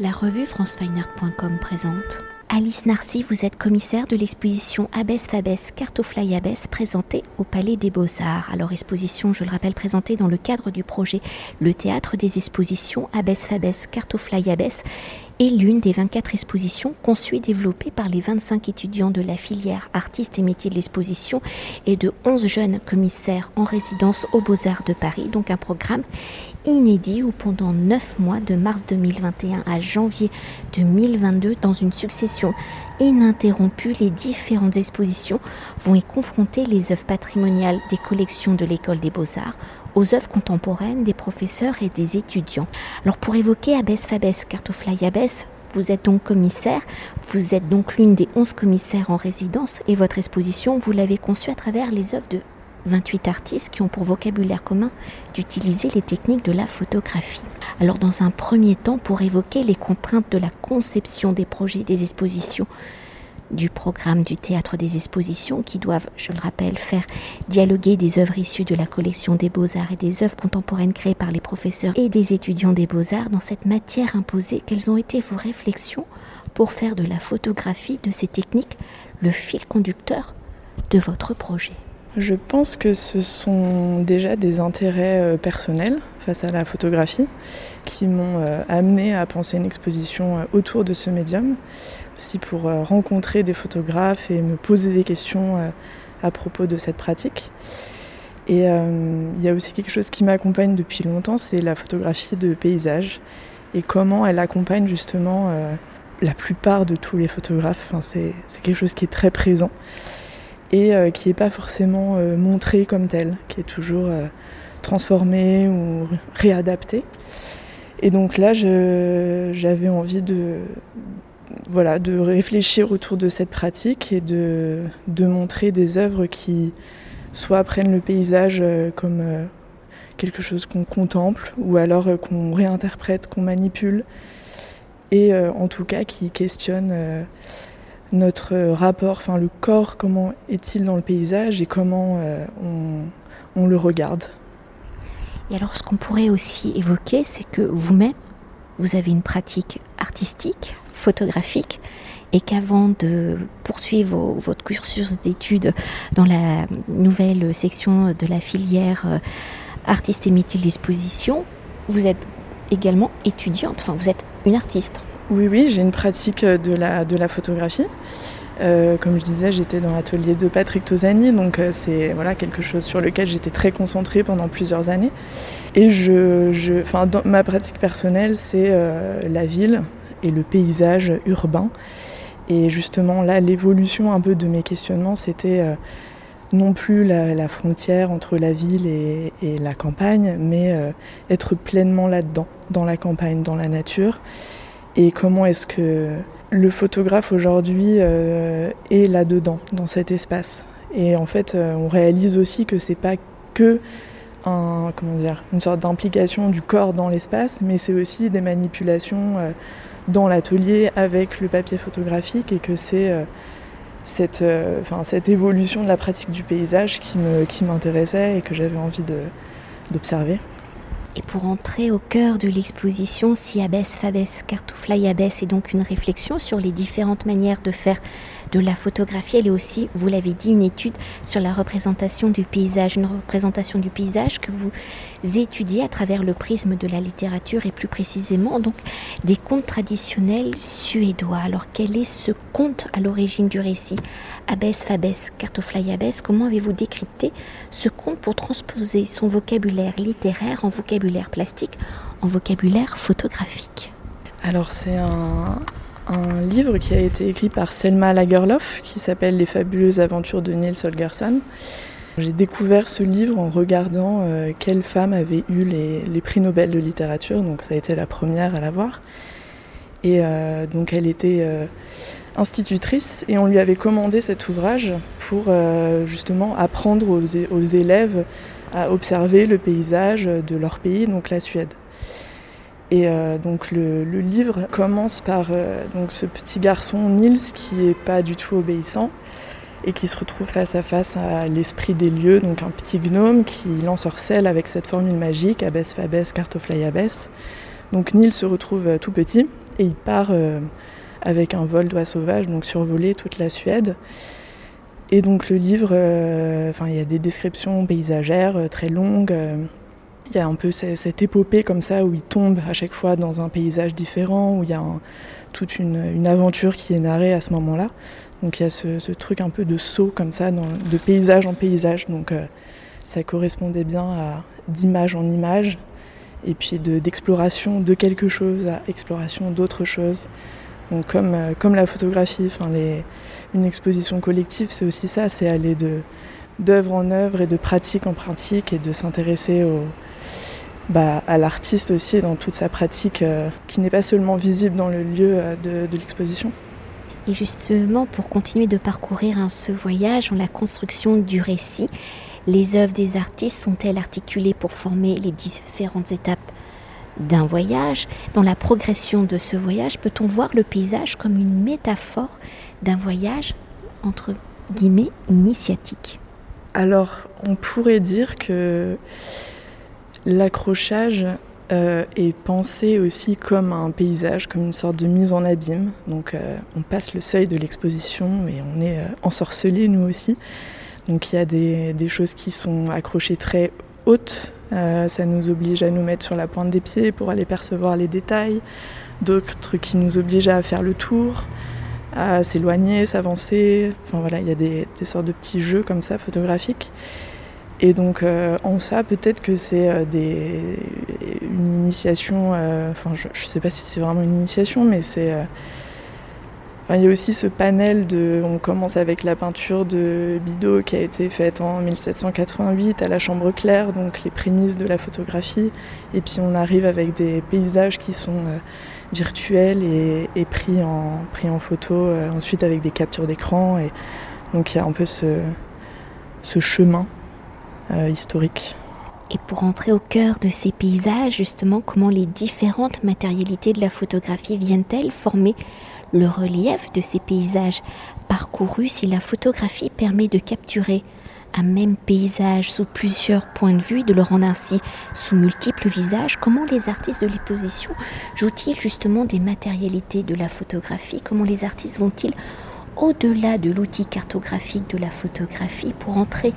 La revue francefineart.com présente. Alice Narcy, vous êtes commissaire de l'exposition Abbesse Fabès Cartofly Abbesse présentée au Palais des Beaux-Arts. Alors exposition, je le rappelle, présentée dans le cadre du projet Le Théâtre des Expositions Abbesse Fabès Cartofly Abbesse est l'une des 24 expositions conçues et développées par les 25 étudiants de la filière artistes et métiers de l'exposition et de 11 jeunes commissaires en résidence aux Beaux-Arts de Paris. Donc un programme inédit où pendant 9 mois, de mars 2021 à janvier 2022, dans une succession ininterrompue, les différentes expositions vont y confronter les œuvres patrimoniales des collections de l'école des beaux-arts aux œuvres contemporaines des professeurs et des étudiants. Alors pour évoquer Abbesse Fabès Cartofly Abbesse, vous êtes donc commissaire, vous êtes donc l'une des 11 commissaires en résidence et votre exposition, vous l'avez conçue à travers les œuvres de 28 artistes qui ont pour vocabulaire commun d'utiliser les techniques de la photographie. Alors dans un premier temps, pour évoquer les contraintes de la conception des projets des expositions, du programme du théâtre des expositions qui doivent, je le rappelle, faire dialoguer des œuvres issues de la collection des beaux-arts et des œuvres contemporaines créées par les professeurs et des étudiants des beaux-arts dans cette matière imposée. Quelles ont été vos réflexions pour faire de la photographie, de ces techniques, le fil conducteur de votre projet Je pense que ce sont déjà des intérêts euh, personnels face à la photographie qui m'ont euh, amené à penser une exposition euh, autour de ce médium, aussi pour euh, rencontrer des photographes et me poser des questions à propos de cette pratique. Et il y a aussi quelque chose qui m'accompagne depuis longtemps, c'est la photographie de paysage et comment elle accompagne justement la plupart de tous les photographes. Enfin, c'est quelque chose qui est très présent et qui n'est pas forcément montré comme tel, qui est toujours transformer ou réadapter. Et donc là, j'avais envie de, voilà, de réfléchir autour de cette pratique et de, de montrer des œuvres qui soit prennent le paysage euh, comme euh, quelque chose qu'on contemple ou alors euh, qu'on réinterprète, qu'on manipule et en tout cas qui questionnent notre rapport, enfin le corps, comment est-il dans le paysage et comment on, on le regarde. Et alors ce qu'on pourrait aussi évoquer, c'est que vous-même, vous avez une pratique artistique, photographique, et qu'avant de poursuivre votre cursus d'études dans la nouvelle section de la filière euh, artiste et métier de l'exposition, vous êtes également étudiante, enfin vous êtes une artiste. Oui, oui, j'ai une pratique de la, de la photographie. Euh, comme je disais, j'étais dans l'atelier de Patrick Tosani, donc euh, c'est voilà, quelque chose sur lequel j'étais très concentrée pendant plusieurs années. Et je, ma pratique personnelle, c'est euh, la ville et le paysage urbain. Et justement, là, l'évolution un peu de mes questionnements, c'était non plus la, frontière entre la ville et la campagne, mais être pleinement là-dedans, dans la campagne, dans la nature et comment est-ce que le photographe aujourd'hui euh, est là-dedans, dans cet espace? Et en fait, euh, on réalise aussi que c'est pas que une sorte d'implication du corps dans l'espace, mais c'est aussi des manipulations euh, dans l'atelier avec le papier photographique et que c'est cette, évolution de la pratique du paysage qui m'intéressait et que j'avais envie d'observer. Et pour entrer au cœur de l'exposition, si Abbesse Fabès Cartofly Abbesse est donc une réflexion sur les différentes manières de faire de la photographie. Elle est aussi, vous l'avez dit, une étude sur la représentation du paysage, une représentation du paysage que vous étudiez à travers le prisme de la littérature et plus précisément donc des contes traditionnels suédois. Alors quel est ce conte à l'origine du récit? Abbesse, Fabès, Cartofly Abbesse, comment avez-vous décrypté ce conte pour transposer son vocabulaire littéraire en vocabulaire plastique, en vocabulaire photographique? Alors c'est un, un livre qui a été écrit par Selma Lagerlof qui s'appelle Les fabuleuses aventures de Niels Holgersson. J'ai découvert ce livre en regardant euh, quelle femme avait eu les, prix Nobel de littérature, donc ça a été la première à l'avoir. Et euh, donc elle était euh, institutrice et on lui avait commandé cet ouvrage pour justement apprendre aux élèves à observer le paysage de leur pays, donc la Suède. Et euh, donc le, livre commence par euh, donc ce petit garçon Nils qui est pas du tout obéissant et qui se retrouve face à face à l'esprit des lieux, donc un petit gnome qui l'ensorcelle avec cette formule magique, Abbesse Fabès, Cartofly Abbesse. Donc Nils se retrouve euh, tout petit et il part avec un vol d'oies sauvages, donc survoler toute la Suède. Et donc le livre, il y a des descriptions paysagères très longues. Il y a un peu cette épopée comme ça où il tombe à chaque fois dans un paysage différent, où il y a toute une, aventure qui est narrée à ce moment-là. Donc il y a ce, truc un peu de saut comme ça, de paysage en paysage. Donc euh, ça correspondait bien à d'image en image, et puis d'exploration de, quelque chose à exploration d'autre chose. Donc comme, euh, comme la photographie, les, une exposition collective, c'est aussi ça, c'est aller d'œuvre en œuvre et de pratique en pratique et de s'intéresser au, bah, à l'artiste aussi dans toute sa pratique euh, qui n'est pas seulement visible dans le lieu euh, de, l'exposition. Et justement, pour continuer de parcourir hein, ce voyage en la construction du récit, les œuvres des artistes sont-elles articulées pour former les différentes étapes d'un voyage? Dans la progression de ce voyage, peut-on voir le paysage comme une métaphore d'un voyage entre guillemets initiatique? Alors, on pourrait dire que L'accrochage euh, est pensé aussi comme un paysage, comme une sorte de mise en abîme. Donc euh, on passe le seuil de l'exposition et on est euh, ensorcelé nous aussi. Donc il y a des, choses qui sont accrochées très hautes. ça nous oblige à nous mettre sur la pointe des pieds pour aller percevoir les détails. D'autres qui nous obligent à faire le tour, à s'éloigner, s'avancer. Enfin voilà, il y a des, sortes de petits jeux comme ça photographiques. Et donc euh, en ça, peut-être que c'est euh, une initiation, euh, enfin je ne sais pas si c'est vraiment une initiation, mais c'est... il y a aussi ce panel de... On commence avec la peinture de Bidot qui a été faite en 1788 à la Chambre claire, donc les prémices de la photographie. Et puis on arrive avec des paysages qui sont virtuels et, pris, en, photo, ensuite avec des captures d'écran. Et donc il y a un peu ce, ce chemin euh, historique. Et pour entrer au cœur de ces paysages, justement, comment les différentes matérialités de la photographie viennent-elles former le relief de ces paysages parcourus si la photographie permet de capturer un même paysage sous plusieurs points de vue et de le rendre ainsi sous multiples visages, comment les artistes de l'exposition jouent-ils justement des matérialités de la photographie? Comment les artistes vont-ils au-delà de l'outil cartographique de la photographie pour entrer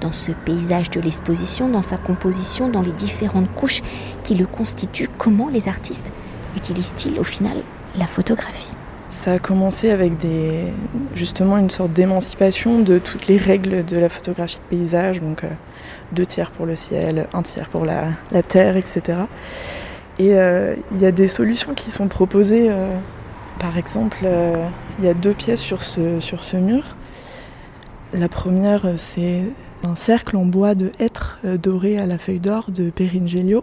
dans ce paysage de l'exposition, dans sa composition, dans les différentes couches qui le constituent, comment les artistes utilisent-ils au final la photographie? Ça a commencé avec des, justement une sorte d'émancipation de toutes les règles de la photographie de paysage, donc euh, deux tiers pour le ciel, un tiers pour la, terre, etc. Et euh, il y a des solutions qui sont proposées. Euh, par exemple, il y a deux pièces sur ce, mur. La première, c'est un cercle en bois de hêtre doré à la feuille d'or de euh,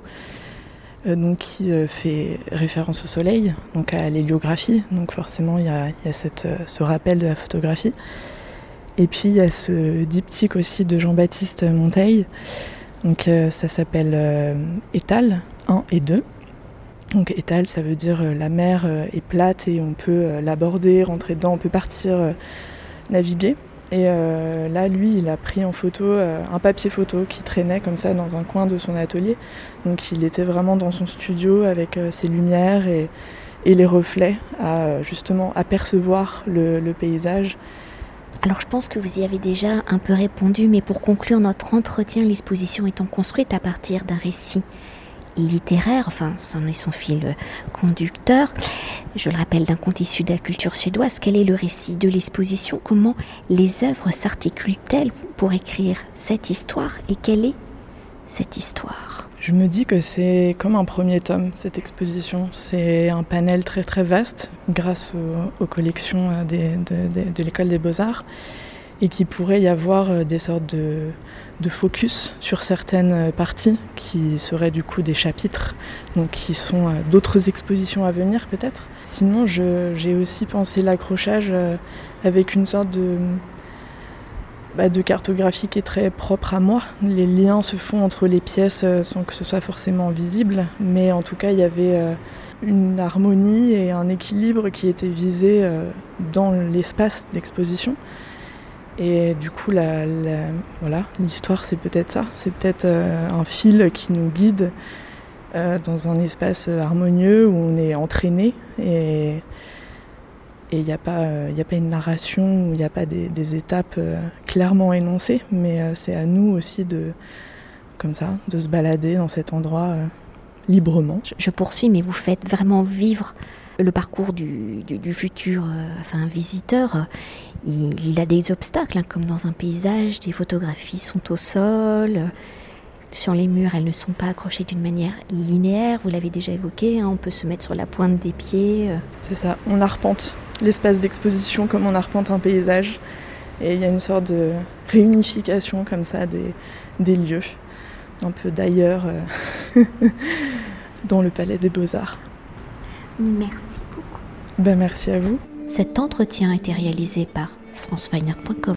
donc qui euh, fait référence au soleil, donc à l'héliographie. Donc forcément, il y a, ce rappel de la photographie. Et puis il y a ce diptyque aussi de Jean-Baptiste Monteil. Donc ça s'appelle Étal 1 et 2. Donc étal, ça veut dire la mer est plate et on peut l'aborder, rentrer dedans, on peut partir naviguer. Et euh, là, lui, il a pris en photo euh, un papier photo qui traînait comme ça dans un coin de son atelier. Donc il était vraiment dans son studio avec euh, ses lumières et, les reflets à justement apercevoir le, le paysage. Alors je pense que vous y avez déjà un peu répondu, mais pour conclure notre entretien, l'exposition étant construite à partir d'un récit littéraire, enfin, c'en est son fil conducteur. Je le rappelle, d'un conte issu de la culture suédoise. Quel est le récit de l'exposition? Comment les œuvres s'articulent-elles pour écrire cette histoire Et quelle est cette histoire? Je me dis que c'est comme un premier tome, cette exposition. C'est un panel très très vaste grâce aux, collections euh, de l'école des beaux-arts et qu'il pourrait y avoir euh, des sortes de, focus sur certaines euh, parties qui seraient du coup des chapitres, donc qui sont euh, d'autres expositions à venir peut-être. Sinon, j'ai aussi pensé l'accrochage avec une sorte de, bah, de cartographie qui est très propre à moi. Les liens se font entre les pièces sans que ce soit forcément visible, mais en tout cas, il y avait une harmonie et un équilibre qui étaient visés dans l'espace d'exposition. Et du coup, la, voilà, l'histoire, c'est peut-être ça. C'est peut-être euh, un fil qui nous guide dans un espace harmonieux où on est entraîné et il n'y a, a pas une narration, il n'y a pas des, étapes clairement énoncées, mais c'est à nous aussi de, comme ça, de se balader dans cet endroit librement. Je poursuis, mais vous faites vraiment vivre le parcours du, futur euh, visiteur. Il, a des obstacles, hein, comme dans un paysage, des photographies sont au sol. Sur les murs, elles ne sont pas accrochées d'une manière linéaire, vous l'avez déjà évoqué, hein, on peut se mettre sur la pointe des pieds. Euh. C'est ça, on arpente l'espace d'exposition comme on arpente un paysage. Et il y a une sorte de réunification comme ça des, lieux, un peu d'ailleurs. Euh, dans le Palais des Beaux-Arts. Merci beaucoup. Ben, merci à vous. Cet entretien a été réalisé par franceweiner.com.